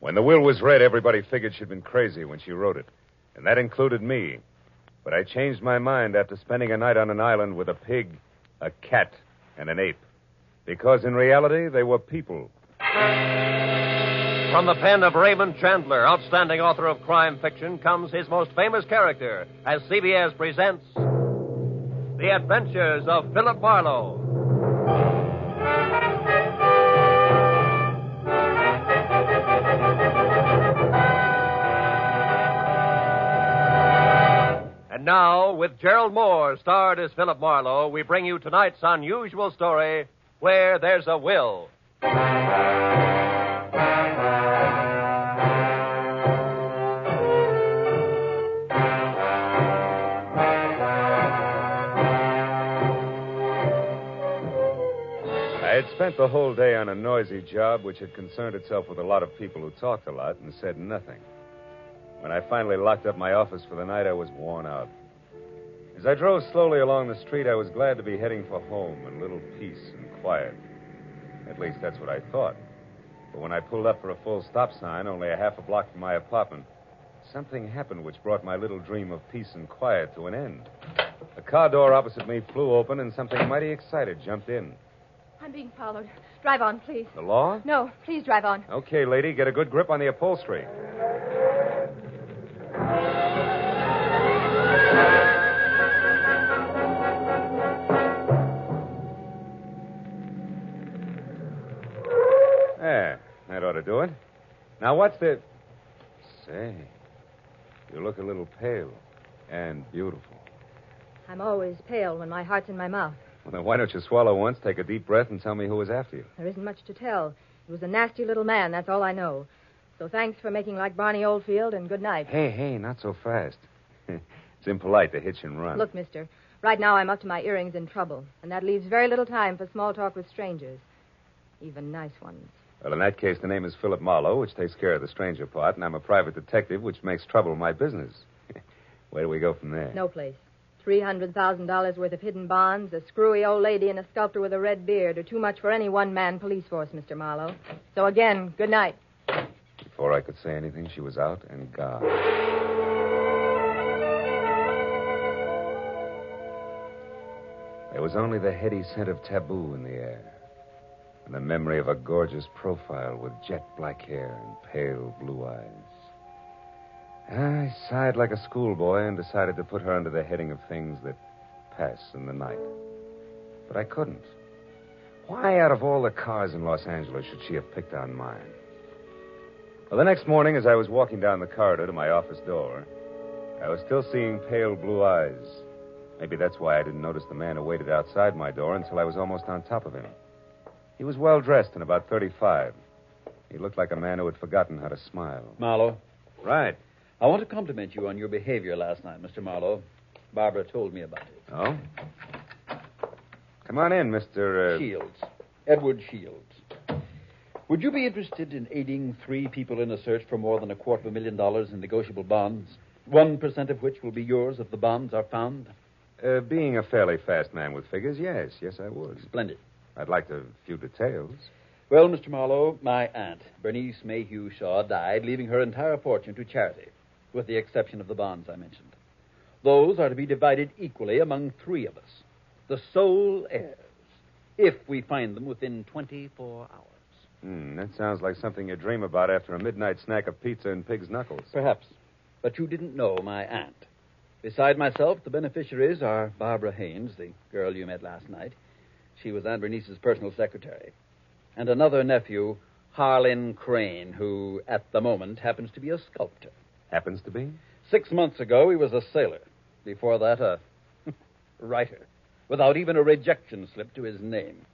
When the will was read, everybody figured she'd been crazy when she wrote it. And that included me. But I changed my mind after spending a night on an island with a pig, a cat, and an ape. Because in reality, they were people. From the pen of Raymond Chandler, outstanding author of crime fiction, comes his most famous character as CBS presents The Adventures of Philip Marlowe. Now, with Gerald Mohr starred as Philip Marlowe, we bring you tonight's unusual story, Where There's a Will. I had spent the whole day on a noisy job which had concerned itself with a lot of people who talked a lot and said nothing. When I finally locked up my office for the night, I was worn out. As I drove slowly along the street, I was glad to be heading for home and a little peace and quiet. At least that's what I thought. But when I pulled up for a full stop sign, only a half a block from my apartment, something happened which brought my little dream of peace and quiet to an end. The car door opposite me flew open, and something mighty excited jumped in. I'm being followed. Drive on, please. The law? No, please drive on. Okay, lady, get a good grip on the upholstery. To do it. Now, what's the. Say, you look a little pale and beautiful. I'm always pale when my heart's in my mouth. Well, then why don't you swallow once, take a deep breath, and tell me who was after you? There isn't much to tell. He was a nasty little man, that's all I know. So thanks for making like Barney Oldfield, and good night. Hey, hey, not so fast. it's impolite to hitch and run. Look, mister, right now I'm up to my earrings in trouble, and that leaves very little time for small talk with strangers, even nice ones. Well, in that case, the name is Philip Marlowe, which takes care of the stranger part, and I'm a private detective, which makes trouble my business. Where do we go from there? No place. $300,000 worth of hidden bonds, a screwy old lady, and a sculptor with a red beard are too much for any one man police force, Mr. Marlowe. So again, good night. Before I could say anything, she was out and gone. There was only the heady scent of taboo in the air, and the memory of a gorgeous profile with jet black hair and pale blue eyes. I sighed like a schoolboy and decided to put her under the heading of things that pass in the night. But I couldn't. Why, out of all the cars in Los Angeles, should she have picked on mine? Well, the next morning, as I was walking down the corridor to my office door, I was still seeing pale blue eyes. Maybe that's why I didn't notice the man who waited outside my door until I was almost on top of him. He was well dressed and about 35. He looked like a man who had forgotten how to smile. Marlowe, Right. I want to compliment you on your behavior last night, Mr. Marlowe. Barbara told me about it. Oh? Come on in, Mr. Uh... Shields. Edward Shields. Would you be interested in aiding three people in a search for more than a quarter of a million dollars in negotiable bonds? One percent of which will be yours if the bonds are found? Uh, being a fairly fast man with figures, yes, yes, I would. Splendid. I'd like a few details. Well, Mr. Marlowe, my aunt, Bernice Mayhew Shaw, died, leaving her entire fortune to charity, with the exception of the bonds I mentioned. Those are to be divided equally among three of us, the sole heirs, if we find them within 24 hours. Hmm, that sounds like something you dream about after a midnight snack of pizza and pig's knuckles. Perhaps. But you didn't know my aunt. Beside myself, the beneficiaries are Barbara Haynes, the girl you met last night. She was Aunt Bernice's personal secretary. And another nephew, Harlan Crane, who, at the moment, happens to be a sculptor. Happens to be? Six months ago, he was a sailor. Before that, a writer, without even a rejection slip to his name.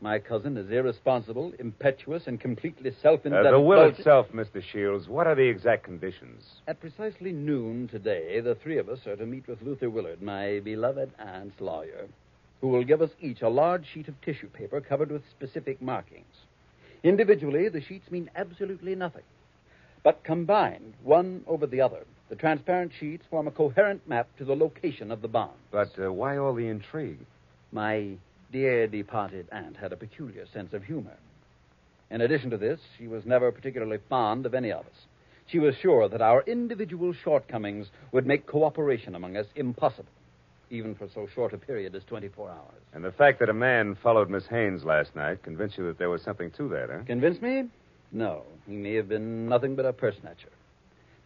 My cousin is irresponsible, impetuous, and completely self Uh, the will itself, Mr. Shields, what are the exact conditions? At precisely noon today, the three of us are to meet with Luther Willard, my beloved aunt's lawyer, who will give us each a large sheet of tissue paper covered with specific markings. Individually, the sheets mean absolutely nothing. But combined, one over the other, the transparent sheets form a coherent map to the location of the bomb. But uh, why all the intrigue? My dear departed aunt had a peculiar sense of humor. In addition to this, she was never particularly fond of any of us. She was sure that our individual shortcomings would make cooperation among us impossible, even for so short a period as 24 hours. And the fact that a man followed Miss Haynes last night convinced you that there was something to that, huh? Convince me? No. He may have been nothing but a purse snatcher.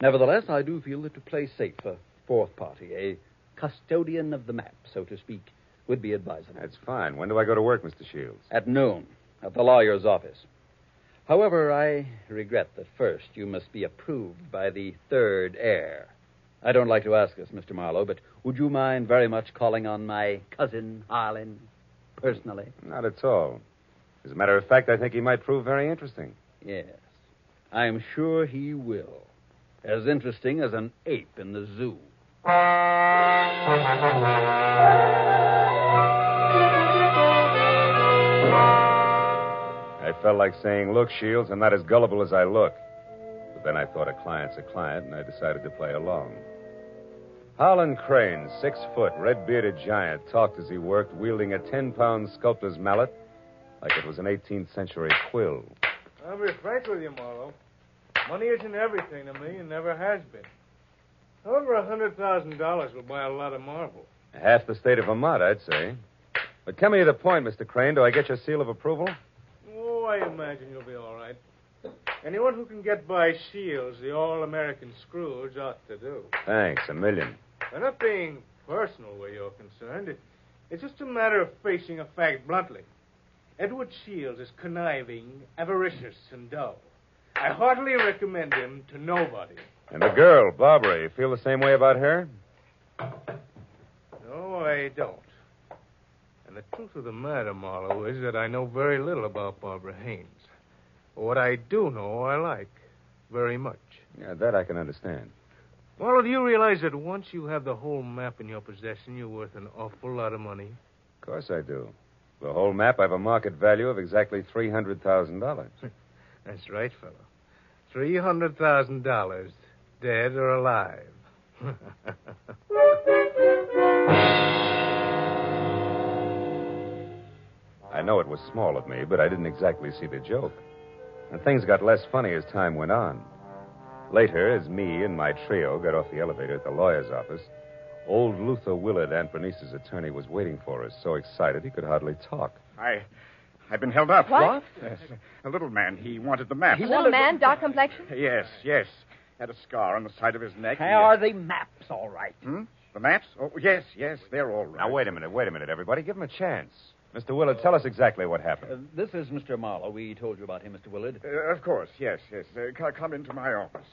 Nevertheless, I do feel that to play safe, a fourth party, a custodian of the map, so to speak, would be advisable. That's fine. When do I go to work, Mr. Shields? At noon, at the lawyer's office. However, I regret that first you must be approved by the third heir. I don't like to ask this, Mr. Marlowe, but would you mind very much calling on my cousin, Harlan, personally? Not at all. As a matter of fact, I think he might prove very interesting. Yes. I'm sure he will. As interesting as an ape in the zoo. I felt like saying, Look, Shields, I'm not as gullible as I look. Then I thought a client's a client, and I decided to play along. Harlan Crane, six foot, red bearded giant, talked as he worked, wielding a ten pound sculptor's mallet like it was an 18th century quill. I'll be frank with you, Marlowe. Money isn't everything to me and never has been. Over a hundred thousand dollars will buy a lot of marble. Half the state of Vermont, I'd say. But come to the point, Mr. Crane. Do I get your seal of approval? Oh, I imagine you'll be all right. Anyone who can get by Shields, the all-American Scrooge, ought to do. Thanks, a million. I'm not being personal where you're concerned. It, it's just a matter of facing a fact bluntly. Edward Shields is conniving, avaricious, and dull. I heartily recommend him to nobody. And the girl, Barbara, you feel the same way about her? No, I don't. And the truth of the matter, Marlowe, is that I know very little about Barbara Haynes. What I do know, I like very much. Yeah, that I can understand. Marlowe, do you realize that once you have the whole map in your possession, you're worth an awful lot of money? Of course I do. The whole map, I have a market value of exactly $300,000. That's right, fellow. Three hundred thousand dollars, dead or alive. I know it was small of me, but I didn't exactly see the joke. And things got less funny as time went on. Later, as me and my trio got off the elevator at the lawyer's office, old Luther Willard, Aunt Bernice's attorney, was waiting for us, so excited he could hardly talk. I, I've been held up. What? Yes, a little man. He wanted the map. Little man, dark complexion? Yes, yes. Had a scar on the side of his neck. Hey, are the maps all right? Hmm? The maps? Oh, yes, yes, they're all right. Now, wait a minute, wait a minute, everybody. Give him a chance. Mr. Willard, tell us exactly what happened. Uh, this is Mr. Marlowe. We told you about him, Mr. Willard. Uh, of course, yes, yes. Uh, c- come into my office.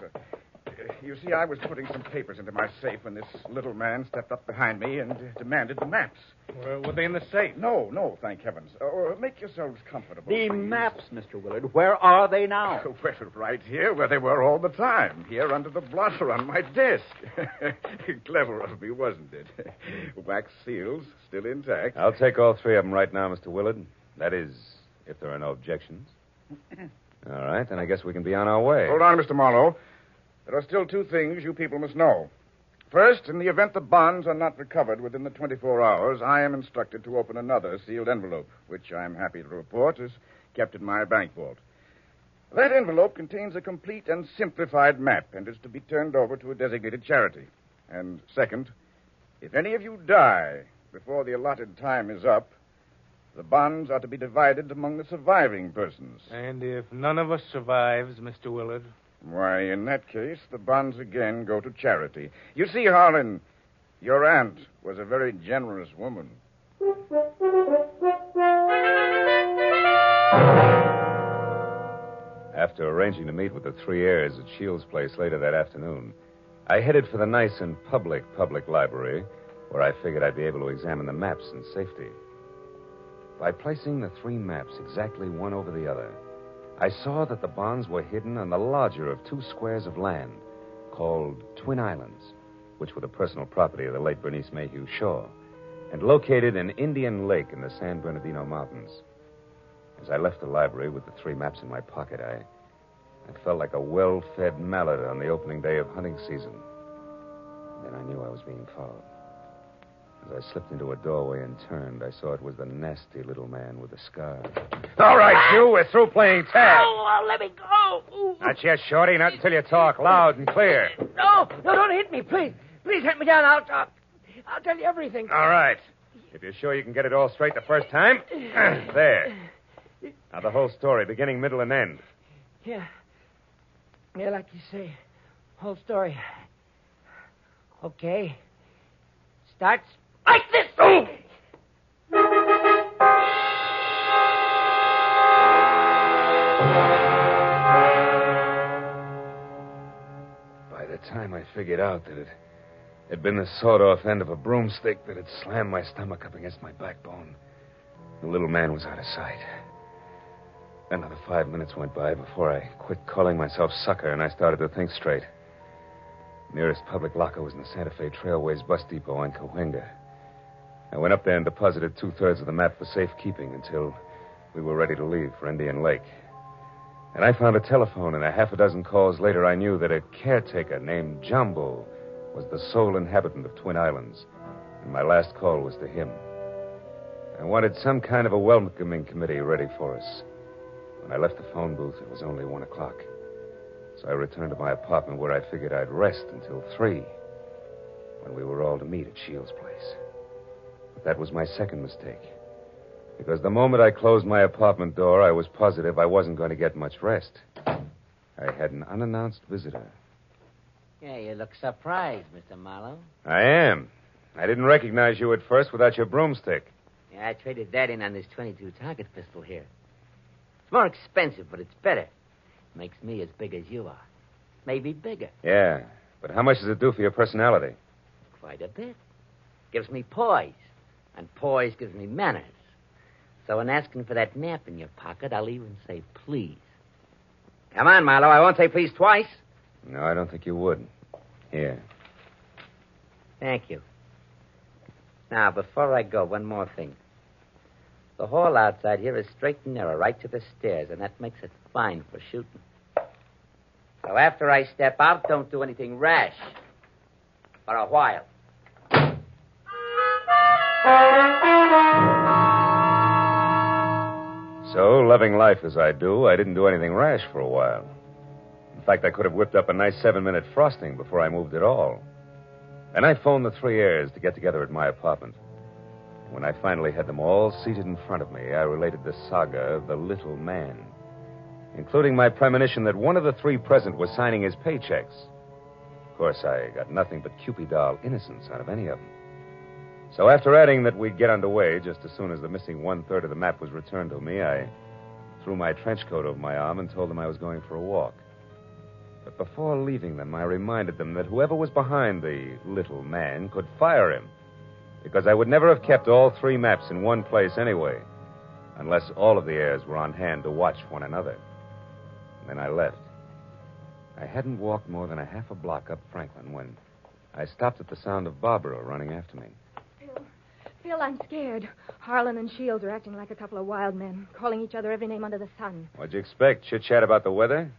Uh, uh, you see, I was putting some papers into my safe when this little man stepped up behind me and uh, demanded the maps. were, were they in the safe? No, no, thank heavens. Uh, make yourselves comfortable. The please. maps, Mr. Willard. Where are they now? Well, right here, where they were all the time. Here under the blotter on my desk. Clever of me, wasn't it? Wax seals, still intact. I'll take all three of them right now, Mr. Willard. That is, if there are no objections. All right, then I guess we can be on our way. Hold on, Mr. Marlowe. There are still two things you people must know. First, in the event the bonds are not recovered within the 24 hours, I am instructed to open another sealed envelope, which I'm happy to report is kept in my bank vault. That envelope contains a complete and simplified map and is to be turned over to a designated charity. And second, if any of you die before the allotted time is up, the bonds are to be divided among the surviving persons. And if none of us survives, Mr. Willard? Why, in that case, the bonds again go to charity. You see, Harlan, your aunt was a very generous woman. After arranging to meet with the three heirs at Shields' place later that afternoon, I headed for the nice and public public library, where I figured I'd be able to examine the maps in safety. By placing the three maps exactly one over the other, I saw that the bonds were hidden on the larger of two squares of land called Twin Islands, which were the personal property of the late Bernice Mayhew Shaw, and located in Indian Lake in the San Bernardino Mountains. As I left the library with the three maps in my pocket, I, I felt like a well fed mallet on the opening day of hunting season. Then I knew I was being followed. As I slipped into a doorway and turned, I saw it was the nasty little man with the scar. All right, you. We're through playing tag. Oh, oh, let me go. Ooh. Not yet, Shorty. Not until you talk loud and clear. No, no, don't hit me, please. Please hit me down. I'll talk. I'll tell you everything. All right. If you're sure you can get it all straight the first time, there. Now the whole story, beginning, middle, and end. Yeah. Yeah, like you say. Whole story. Okay. Starts like this. Oh! By the time I figured out that it had been the sawed off end of a broomstick that had slammed my stomach up against my backbone, the little man was out of sight. Another five minutes went by before I quit calling myself sucker and I started to think straight. Nearest public locker was in the Santa Fe Trailways bus depot in Cahuenga. I went up there and deposited two thirds of the map for safekeeping until we were ready to leave for Indian Lake. And I found a telephone, and a half a dozen calls later, I knew that a caretaker named Jumbo was the sole inhabitant of Twin Islands. And my last call was to him. I wanted some kind of a welcoming committee ready for us. When I left the phone booth, it was only one o'clock. So I returned to my apartment where I figured I'd rest until three, when we were all to meet at Shields' place. That was my second mistake. Because the moment I closed my apartment door, I was positive I wasn't going to get much rest. I had an unannounced visitor. Yeah, you look surprised, Mr. Marlowe. I am. I didn't recognize you at first without your broomstick. Yeah, I traded that in on this 22 target pistol here. It's more expensive, but it's better. Makes me as big as you are. Maybe bigger. Yeah, but how much does it do for your personality? Quite a bit. Gives me poise. And poise gives me manners. So in asking for that map in your pocket, I'll even say please. Come on, Marlowe. I won't say please twice. No, I don't think you would. Here. Thank you. Now, before I go, one more thing. The hall outside here is straight and narrow, right to the stairs, and that makes it fine for shooting. So after I step out, don't do anything rash. For a while. So, loving life as I do, I didn't do anything rash for a while. In fact, I could have whipped up a nice seven minute frosting before I moved at all. And I phoned the three heirs to get together at my apartment. When I finally had them all seated in front of me, I related the saga of the little man, including my premonition that one of the three present was signing his paychecks. Of course, I got nothing but Kewpie doll innocence out of any of them. So after adding that we'd get underway just as soon as the missing one third of the map was returned to me, I threw my trench coat over my arm and told them I was going for a walk. But before leaving them, I reminded them that whoever was behind the little man could fire him, because I would never have kept all three maps in one place anyway, unless all of the heirs were on hand to watch one another. And then I left. I hadn't walked more than a half a block up Franklin when I stopped at the sound of Barbara running after me. Phil, I'm scared. Harlan and Shields are acting like a couple of wild men, calling each other every name under the sun. What'd you expect? Chit chat about the weather?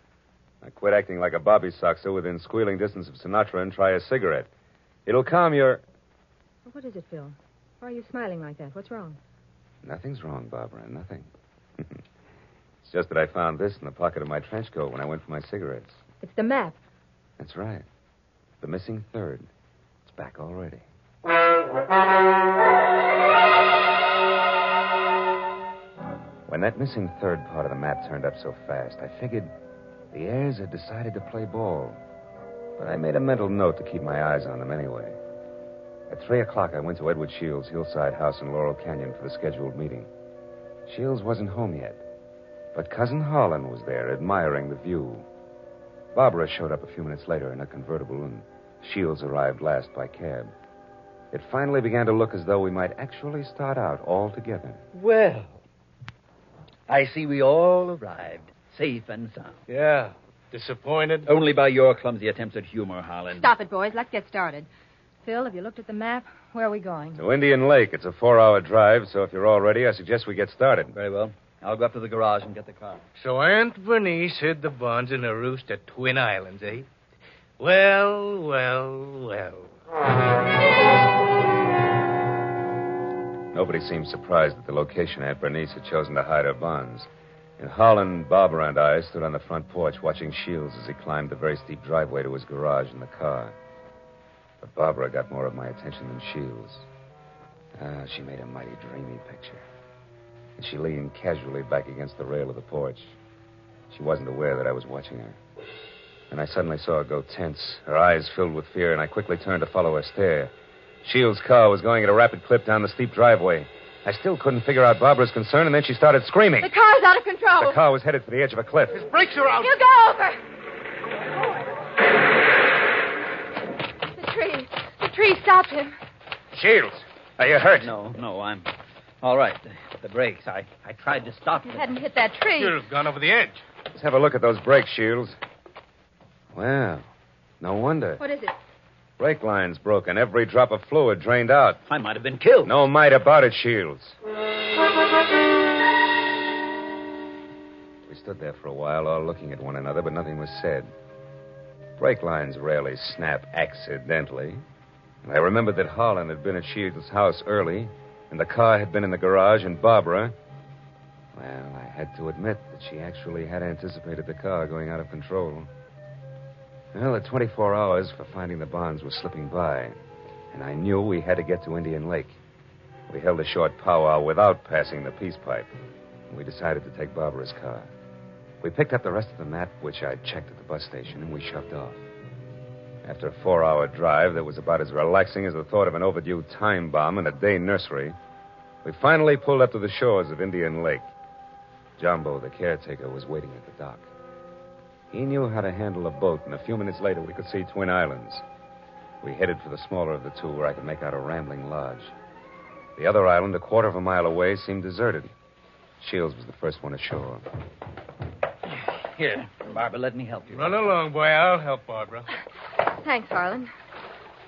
I quit acting like a bobby soxer within squealing distance of Sinatra and try a cigarette. It'll calm your. What is it, Phil? Why are you smiling like that? What's wrong? Nothing's wrong, Barbara. Nothing. it's just that I found this in the pocket of my trench coat when I went for my cigarettes. It's the map. That's right. The missing third. It's back already. When that missing third part of the map turned up so fast, I figured the heirs had decided to play ball. But I made a mental note to keep my eyes on them anyway. At three o'clock, I went to Edward Shields' hillside house in Laurel Canyon for the scheduled meeting. Shields wasn't home yet, but Cousin Harlan was there, admiring the view. Barbara showed up a few minutes later in a convertible, and Shields arrived last by cab. It finally began to look as though we might actually start out all together. Well, I see we all arrived, safe and sound. Yeah. Disappointed? Only by your clumsy attempts at humor, Harlan. Stop it, boys. Let's get started. Phil, have you looked at the map? Where are we going? To Indian Lake. It's a four hour drive, so if you're all ready, I suggest we get started. Very well. I'll go up to the garage and get the car. So Aunt Bernice hid the bonds in a roost at Twin Islands, eh? Well, well, well. Nobody seemed surprised at the location Aunt Bernice had chosen to hide her bonds. In Harlan, Barbara, and I stood on the front porch watching Shields as he climbed the very steep driveway to his garage in the car. But Barbara got more of my attention than Shields. Ah, she made a mighty dreamy picture. And she leaned casually back against the rail of the porch. She wasn't aware that I was watching her. And I suddenly saw her go tense, her eyes filled with fear, and I quickly turned to follow her stare. Shields' car was going at a rapid clip down the steep driveway. I still couldn't figure out Barbara's concern, and then she started screaming. The car's out of control. The car was headed for the edge of a cliff. His brakes are out. You go over. The tree. The tree stopped him. Shields, are you hurt? No, no, I'm all right. The, the brakes. I, I tried to stop You them. hadn't hit that tree. You'd have gone over the edge. Let's have a look at those brakes, Shields. Well, no wonder. What is it? Brake lines broken. Every drop of fluid drained out. I might have been killed. No might about it, Shields. We stood there for a while, all looking at one another, but nothing was said. Brake lines rarely snap accidentally. And I remembered that Harlan had been at Shields' house early, and the car had been in the garage, and Barbara. Well, I had to admit that she actually had anticipated the car going out of control. Well, the 24 hours for finding the bonds were slipping by, and I knew we had to get to Indian Lake. We held a short powwow without passing the peace pipe. and We decided to take Barbara's car. We picked up the rest of the map, which I'd checked at the bus station, and we shoved off. After a four hour drive that was about as relaxing as the thought of an overdue time bomb in a day nursery, we finally pulled up to the shores of Indian Lake. Jumbo, the caretaker, was waiting at the dock. He knew how to handle a boat, and a few minutes later we could see Twin Islands. We headed for the smaller of the two, where I could make out a rambling lodge. The other island, a quarter of a mile away, seemed deserted. Shields was the first one ashore. Here, Barbara, let me help you. Run along, boy. I'll help Barbara. Thanks, Harlan.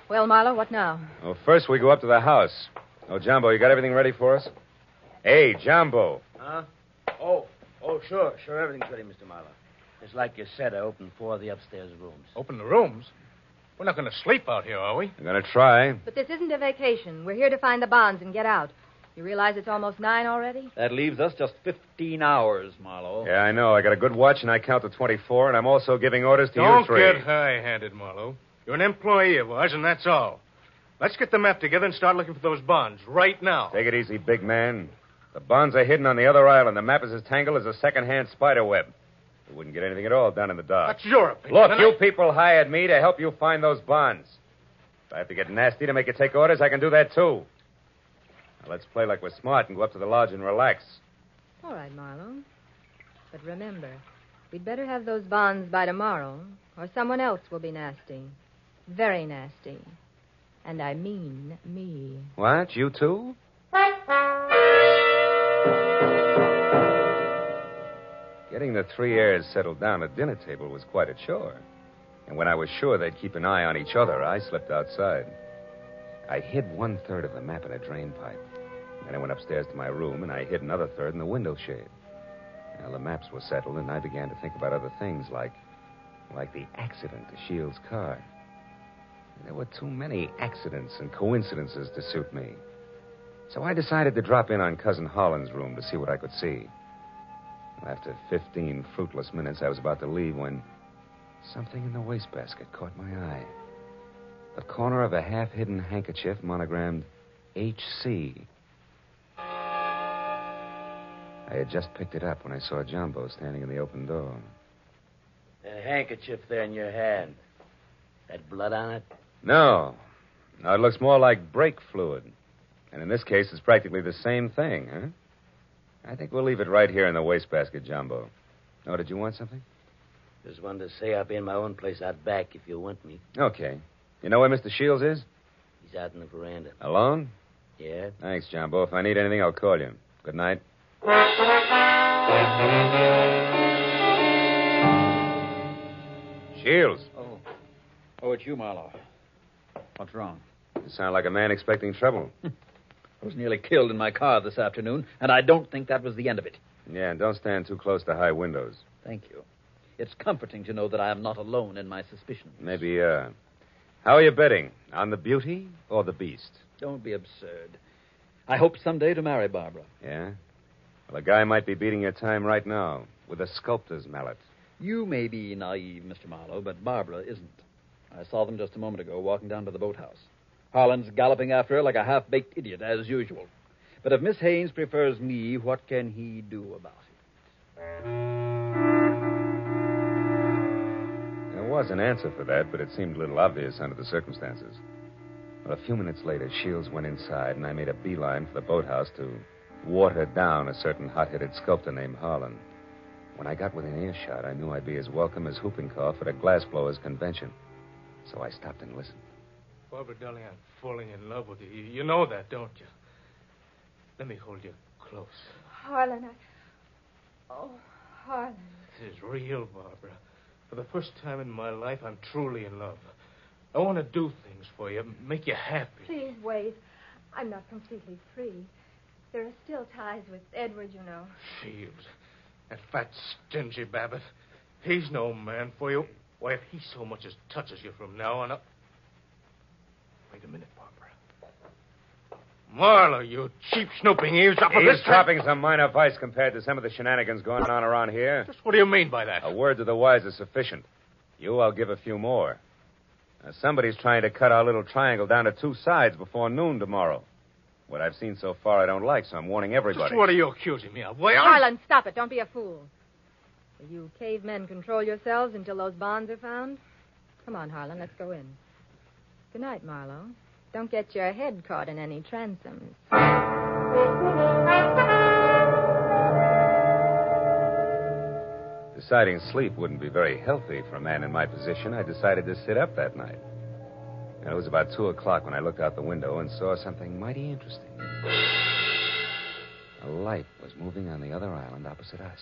Well, Marlowe, what now? Well, first we go up to the house. Oh, Jumbo, you got everything ready for us? Hey, Jumbo. Huh? Oh, oh, sure, sure. Everything's ready, Mr. Marlowe. Just like you said, I opened four of the upstairs rooms. Open the rooms. We're not going to sleep out here, are we? I'm going to try. But this isn't a vacation. We're here to find the bonds and get out. You realize it's almost nine already? That leaves us just 15 hours, Marlowe. Yeah, I know. I got a good watch, and I count to 24, and I'm also giving orders to Don't you three. get high-handed, Marlowe. You're an employee of ours, and that's all. Let's get the map together and start looking for those bonds right now. Take it easy, big man. The bonds are hidden on the other island. The map is as tangled as a second-hand spider web. We wouldn't get anything at all done in the dark. That's your opinion. Look, you I- people hired me to help you find those bonds. If I have to get nasty to make you take orders, I can do that too. Now, let's play like we're smart and go up to the lodge and relax. All right, Marlowe. But remember, we'd better have those bonds by tomorrow, or someone else will be nasty. Very nasty. And I mean me. What? You too? Getting the three heirs settled down at dinner table was quite a chore. And when I was sure they'd keep an eye on each other, I slipped outside. I hid one third of the map in a drain pipe. Then I went upstairs to my room and I hid another third in the window shade. Now the maps were settled, and I began to think about other things like like the accident to Shields' car. There were too many accidents and coincidences to suit me. So I decided to drop in on Cousin Harlan's room to see what I could see. After 15 fruitless minutes, I was about to leave when something in the wastebasket caught my eye. The corner of a half hidden handkerchief monogrammed HC. I had just picked it up when I saw Jumbo standing in the open door. That handkerchief there in your hand. That blood on it? No. No, it looks more like brake fluid. And in this case, it's practically the same thing, huh? I think we'll leave it right here in the wastebasket, Jumbo. Oh, did you want something? Just wanted to say I'll be in my own place out back if you want me. Okay. You know where Mr. Shields is? He's out in the veranda. Alone? Yeah? Thanks, Jumbo. If I need anything, I'll call you. Good night. Shields, Oh. Oh, it's you, Marlowe. What's wrong? you sound like a man expecting trouble. I was nearly killed in my car this afternoon, and I don't think that was the end of it. Yeah, and don't stand too close to high windows. Thank you. It's comforting to know that I am not alone in my suspicions. Maybe, uh. How are you betting? On the beauty or the beast? Don't be absurd. I hope someday to marry Barbara. Yeah? Well, a guy might be beating your time right now with a sculptor's mallet. You may be naive, Mr. Marlowe, but Barbara isn't. I saw them just a moment ago walking down to the boathouse. Harlan's galloping after her like a half baked idiot, as usual. But if Miss Haynes prefers me, what can he do about it? There was an answer for that, but it seemed a little obvious under the circumstances. Well, a few minutes later, Shields went inside, and I made a beeline for the boathouse to water down a certain hot headed sculptor named Harlan. When I got within earshot, I knew I'd be as welcome as whooping cough at a glassblowers convention. So I stopped and listened. Barbara, darling, I'm falling in love with you. You, know that, don't you? Let me hold you close. Harlan, I. Oh, Harlan. This is real, Barbara. For the first time in my life, I'm truly in love. I want to do things for you, make you happy. Please wait. I'm not completely free. There are still ties with Edward, you know. Shields. That fat, stingy Babbitt. He's no man for you. Why, if he so much as touches you from now on up. Wait a minute, Barbara. Marlowe, you cheap snooping eavesdropper. He's this time- dropping some minor vice compared to some of the shenanigans going on around here. Just what do you mean by that? A word to the wise is sufficient. You, I'll give a few more. Now, somebody's trying to cut our little triangle down to two sides before noon tomorrow. What I've seen so far I don't like, so I'm warning everybody. Just what are you accusing me of? Why, Harlan, stop it. Don't be a fool. Will you cavemen control yourselves until those bonds are found? Come on, Harlan, let's go in. Good night, Marlowe. Don't get your head caught in any transoms. Deciding sleep wouldn't be very healthy for a man in my position, I decided to sit up that night. And it was about 2 o'clock when I looked out the window and saw something mighty interesting. A light was moving on the other island opposite us.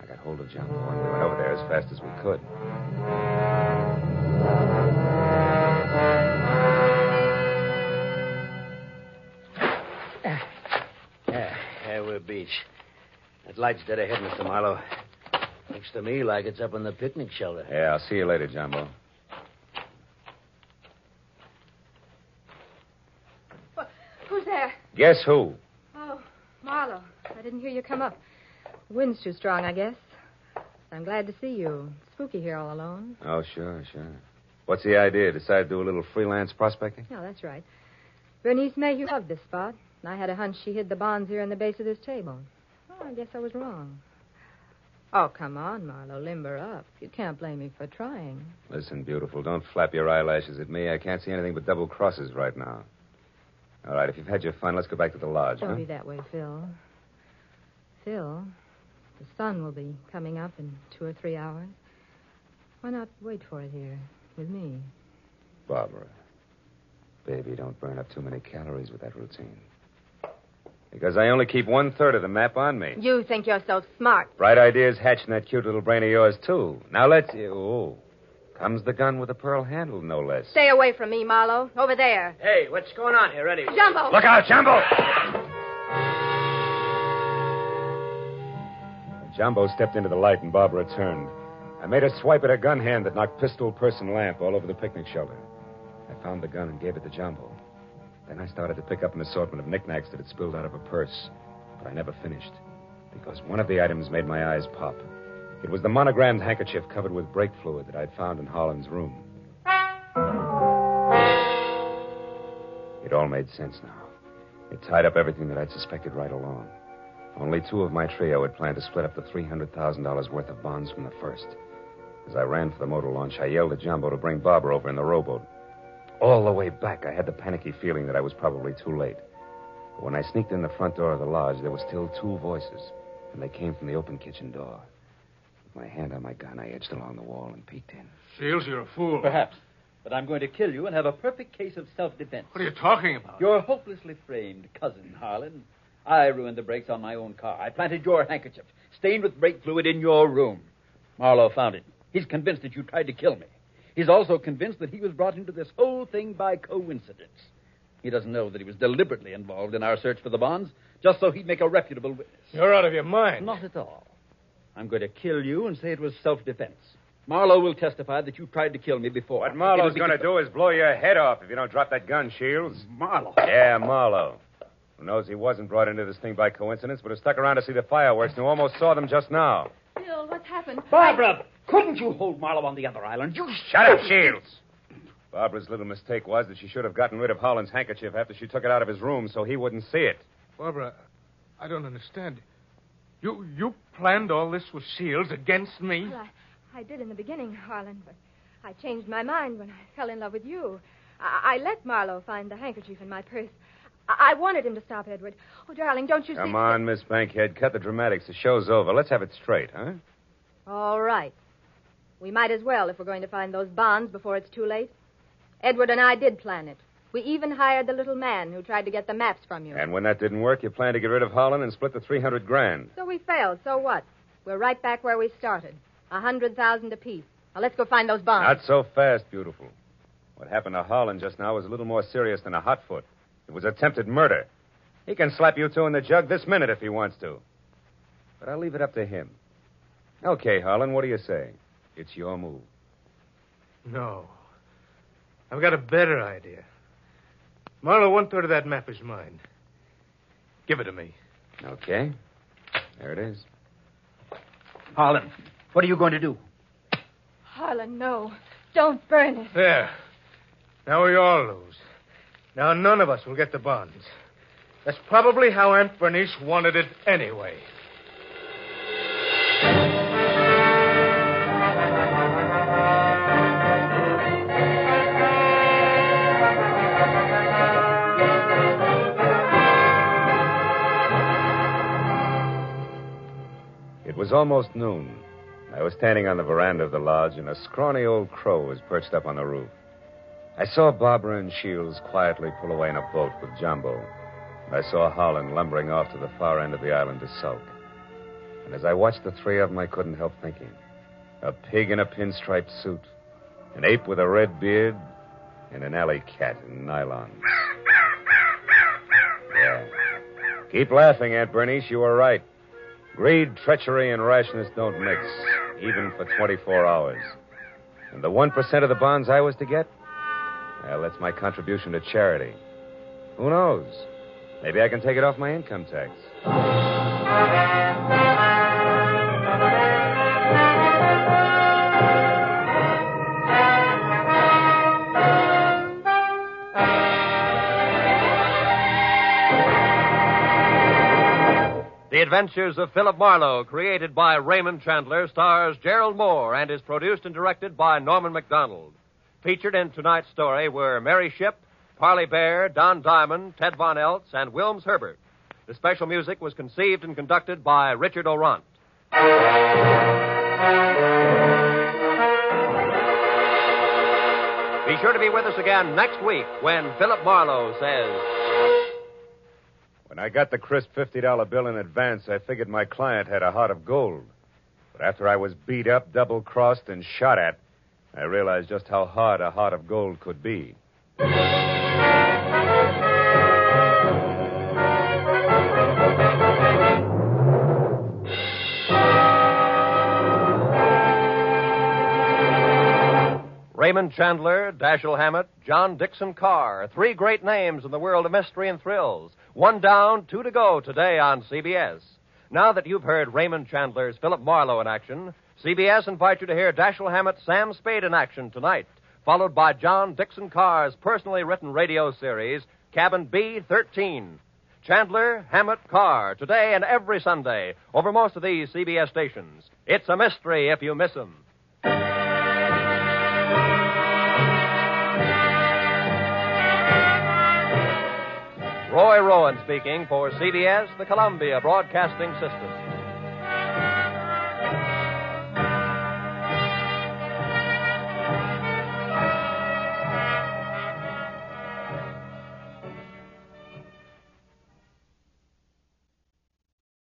I got hold of Jumbo and we went over there as fast as we could. Yeah, yeah, we're beach. That light's dead ahead, Mr. Marlowe. Looks to me like it's up in the picnic shelter. Yeah, I'll see you later, Jumbo. Who's there? Guess who? Oh, Marlowe. I didn't hear you come up. The wind's too strong, I guess. I'm glad to see you. Spooky here all alone. Oh, sure, sure. What's the idea? Decide to do a little freelance prospecting? Yeah, that's right. Bernice Mayhew loved this spot. and I had a hunch she hid the bonds here in the base of this table. Oh, I guess I was wrong. Oh, come on, Marlowe. Limber up. You can't blame me for trying. Listen, beautiful, don't flap your eyelashes at me. I can't see anything but double crosses right now. All right, if you've had your fun, let's go back to the lodge, Don't huh? be that way, Phil. Phil, the sun will be coming up in two or three hours. Why not wait for it here with me? Barbara. Baby, don't burn up too many calories with that routine. Because I only keep one third of the map on me. You think you're so smart. Bright ideas hatch in that cute little brain of yours, too. Now let's. Oh. Comes the gun with a pearl handle, no less. Stay away from me, Marlowe. Over there. Hey, what's going on here, Eddie? Jumbo! Look out, Jumbo! Jumbo stepped into the light and Barbara turned. I made a swipe at a gun hand that knocked pistol, purse, and lamp all over the picnic shelter. I found the gun and gave it to Jumbo. Then I started to pick up an assortment of knickknacks that had spilled out of a purse. But I never finished. Because one of the items made my eyes pop. It was the monogrammed handkerchief covered with brake fluid that I'd found in Harlan's room. It all made sense now. It tied up everything that I'd suspected right along. Only two of my trio had planned to split up the $300,000 worth of bonds from the first. As I ran for the motor launch, I yelled at Jumbo to bring Barbara over in the rowboat. All the way back, I had the panicky feeling that I was probably too late. But when I sneaked in the front door of the lodge, there were still two voices, and they came from the open kitchen door. With my hand on my gun, I edged along the wall and peeked in. Shields, you're a fool. Perhaps. But I'm going to kill you and have a perfect case of self defense. What are you talking about? You're hopelessly framed cousin, Harlan. I ruined the brakes on my own car. I planted your handkerchief, stained with brake fluid, in your room. Marlowe found it. He's convinced that you tried to kill me. He's also convinced that he was brought into this whole thing by coincidence. He doesn't know that he was deliberately involved in our search for the bonds, just so he'd make a reputable witness. You're out of your mind. Not at all. I'm going to kill you and say it was self defense. Marlowe will testify that you tried to kill me before. What Marlowe's It'll be going to do is blow your head off if you don't drop that gun, Shields. Marlowe. Yeah, Marlowe. Who knows he wasn't brought into this thing by coincidence, but has stuck around to see the fireworks and who almost saw them just now. Bill, what's happened? Barbara, couldn't you hold Marlowe on the other island? You Shut up, Shields! Barbara's little mistake was that she should have gotten rid of Harlan's handkerchief after she took it out of his room so he wouldn't see it. Barbara, I don't understand. You you planned all this with Shields against me? Well, I, I did in the beginning, Harlan, but I changed my mind when I fell in love with you. I, I let Marlowe find the handkerchief in my purse. I, I wanted him to stop Edward. Oh, darling, don't you see? Come on, Miss Bankhead. Cut the dramatics. The show's over. Let's have it straight, huh? All right. We might as well if we're going to find those bonds before it's too late. Edward and I did plan it. We even hired the little man who tried to get the maps from you. And when that didn't work, you planned to get rid of Harlan and split the 300 grand. So we failed. So what? We're right back where we started. A hundred thousand apiece. Now let's go find those bonds. Not so fast, beautiful. What happened to Harlan just now was a little more serious than a hot foot. It was attempted murder. He can slap you two in the jug this minute if he wants to. But I'll leave it up to him. Okay, Harlan, what do you say? It's your move. No. I've got a better idea. Marlowe, one third of that map is mine. Give it to me. Okay. There it is. Harlan, what are you going to do? Harlan, no. Don't burn it. There. Now we all lose. Now none of us will get the bonds. That's probably how Aunt Bernice wanted it anyway. It was almost noon. I was standing on the veranda of the lodge, and a scrawny old crow was perched up on the roof. I saw Barbara and Shields quietly pull away in a boat with Jumbo. And I saw Harlan lumbering off to the far end of the island to sulk. And as I watched the three of them, I couldn't help thinking. A pig in a pinstripe suit, an ape with a red beard, and an alley cat in nylon. Yeah. Keep laughing, Aunt Bernice. You were right. Greed, treachery, and rashness don't mix, even for 24 hours. And the 1% of the bonds I was to get? Well, that's my contribution to charity. Who knows? Maybe I can take it off my income tax. Adventures of Philip Marlowe, created by Raymond Chandler, stars Gerald Mohr and is produced and directed by Norman Macdonnell. Featured in tonight's story were Mary Shipp, Parley Baer, Don Diamond, Ted Von Eltz, and Wilms Herbert. The special music was conceived and conducted by Richard Aurandt. Be sure to be with us again next week when Philip Marlowe says. When I got the crisp $50 bill in advance, I figured my client had a heart of gold. But after I was beat up, double crossed, and shot at, I realized just how hard a heart of gold could be. Raymond Chandler, Dashiell Hammett, John Dickson Carr. Three great names in the world of mystery and thrills. One down, two to go today on CBS. Now that you've heard Raymond Chandler's Philip Marlowe in action, CBS invites you to hear Dashiell Hammett's Sam Spade in action tonight, followed by John Dickson Carr's personally written radio series, Cabin B 13. Chandler, Hammett, Carr, today and every Sunday, over most of these CBS stations. It's a mystery if you miss them. Roy Rowan speaking for CBS, the Columbia Broadcasting System.